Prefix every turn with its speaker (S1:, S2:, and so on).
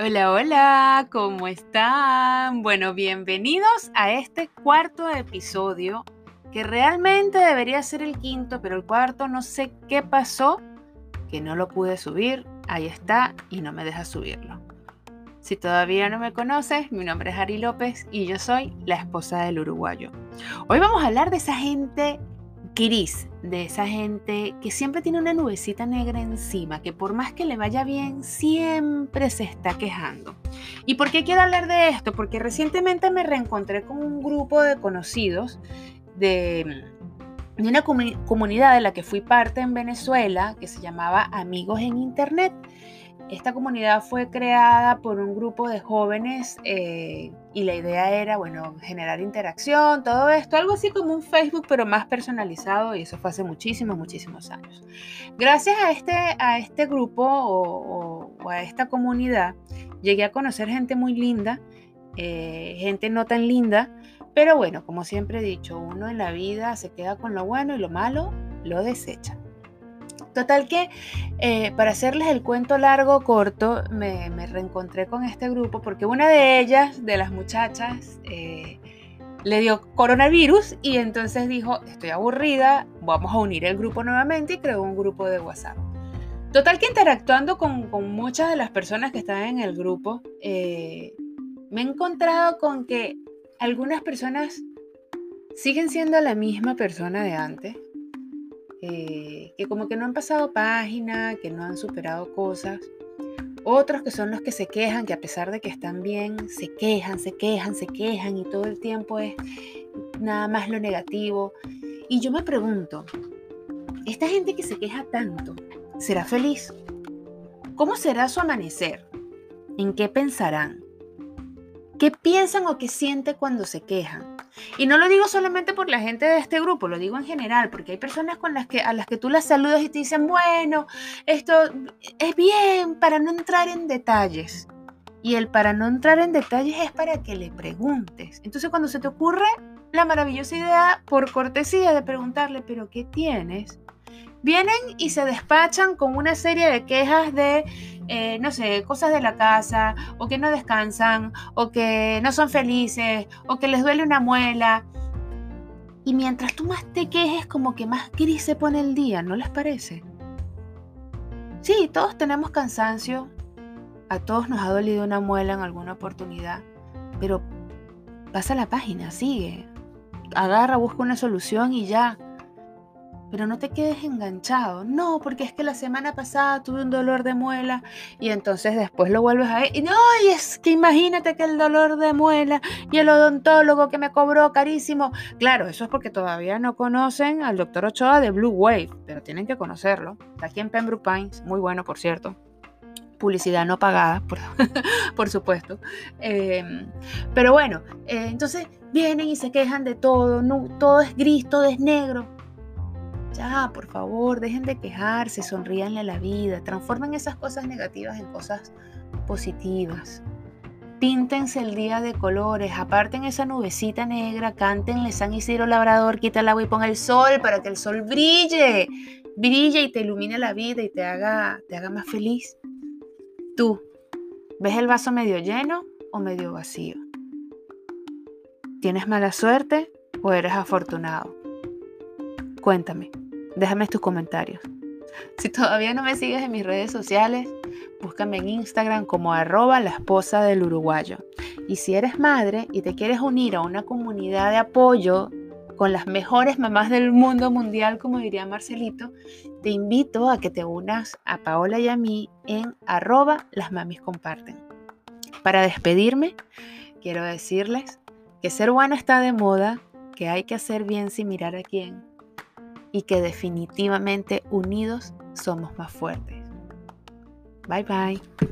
S1: Hola, hola, ¿cómo están? Bueno, bienvenidos a este cuarto episodio, que realmente debería ser el quinto, pero el cuarto no sé qué pasó, que no lo pude subir, ahí está, y no me deja subirlo. Si todavía no me conoces, mi nombre es Ari López y yo soy la esposa del uruguayo. Hoy vamos a hablar de esa gente gris, de esa gente que siempre tiene una nubecita negra encima, que por más que le vaya bien, siempre se está quejando. ¿Y por qué quiero hablar de esto? Porque recientemente me reencontré con un grupo de conocidos de, de una comunidad de la que fui parte en Venezuela, que se llamaba Amigos en Internet. Esta comunidad fue creada por un grupo de jóvenes eh, y la idea era, bueno, generar interacción, todo esto, algo así como un Facebook, pero más personalizado y eso fue hace muchísimos, muchísimos años. Gracias a este, a este grupo o, a esta comunidad, llegué a conocer gente muy linda, eh, gente no tan linda, pero bueno, como siempre he dicho, uno en la vida se queda con lo bueno y lo malo lo desecha. Total que, eh, para hacerles el cuento largo corto, me, reencontré con este grupo porque una de ellas, de las muchachas, eh, le dio coronavirus y entonces dijo, estoy aburrida, vamos a unir el grupo nuevamente y creó un grupo de WhatsApp. Total que interactuando con, muchas de las personas que están en el grupo, eh, me he encontrado con que algunas personas siguen siendo la misma persona de antes, eh, que como que no han pasado página, que no han superado cosas. Otros que son los que se quejan, que a pesar de que están bien, se quejan, se quejan, se quejan y todo el tiempo es nada más lo negativo. Y yo me pregunto, ¿esta gente que se queja tanto, será feliz? ¿Cómo será su amanecer? ¿En qué pensarán? ¿Qué piensan o qué sienten cuando se quejan? Y no lo digo solamente por la gente de este grupo, lo digo en general, porque hay personas con las que, a las que tú las saludas y te dicen, bueno, esto es bien para no entrar en detalles. Y el para no entrar en detalles es para que le preguntes. Entonces cuando se te ocurre la maravillosa idea, por cortesía, de preguntarle, pero ¿qué tienes? Vienen y se despachan con una serie de quejas de, eh, no sé, cosas de la casa, o que no descansan, o que no son felices, o que les duele una muela. Y mientras tú más te quejes, como que más gris se pone el día, ¿no les parece? Sí, todos tenemos cansancio, a todos nos ha dolido una muela en alguna oportunidad, pero pasa la página, sigue, agarra, busca una solución y ya. Pero no te quedes enganchado. No, porque es que la semana pasada tuve un dolor de muela y entonces después lo vuelves a ver. Y no, y es que imagínate que el dolor de muela y el odontólogo que me cobró carísimo. Claro, eso es porque todavía no conocen al doctor Ochoa de Blue Wave, pero tienen que conocerlo. Está aquí en Pembroke Pines, muy bueno, por cierto publicidad no pagada, por, por supuesto. Em, pero bueno, eh, entonces vienen y se quejan de todo, no, todo es gris, todo es negro. Ya, por favor, dejen de quejarse, sonríanle a la vida, transformen esas cosas negativas en cosas positivas. Píntense el día de colores, aparten esa nubecita negra, cántenle San Isidro Labrador, quita el agua y ponga el sol para que el sol brille, brille y te ilumine la vida y te haga, te haga más feliz. Tú, ¿ves el vaso medio lleno o medio vacío? ¿Tienes mala suerte o eres afortunado? Cuéntame, déjame tus comentarios. Si todavía no me sigues en mis redes sociales, búscame en Instagram como arroba la esposa del uruguayo. Y si eres madre y te quieres unir a una comunidad de apoyo con las mejores mamás del mundo mundial, como diría Marcelito, te invito a que te unas a Paola y a mí en arroba las comparten. Para despedirme, quiero decirles que ser bueno está de moda, que hay que hacer bien sin mirar a quién y que definitivamente unidos somos más fuertes. Bye bye.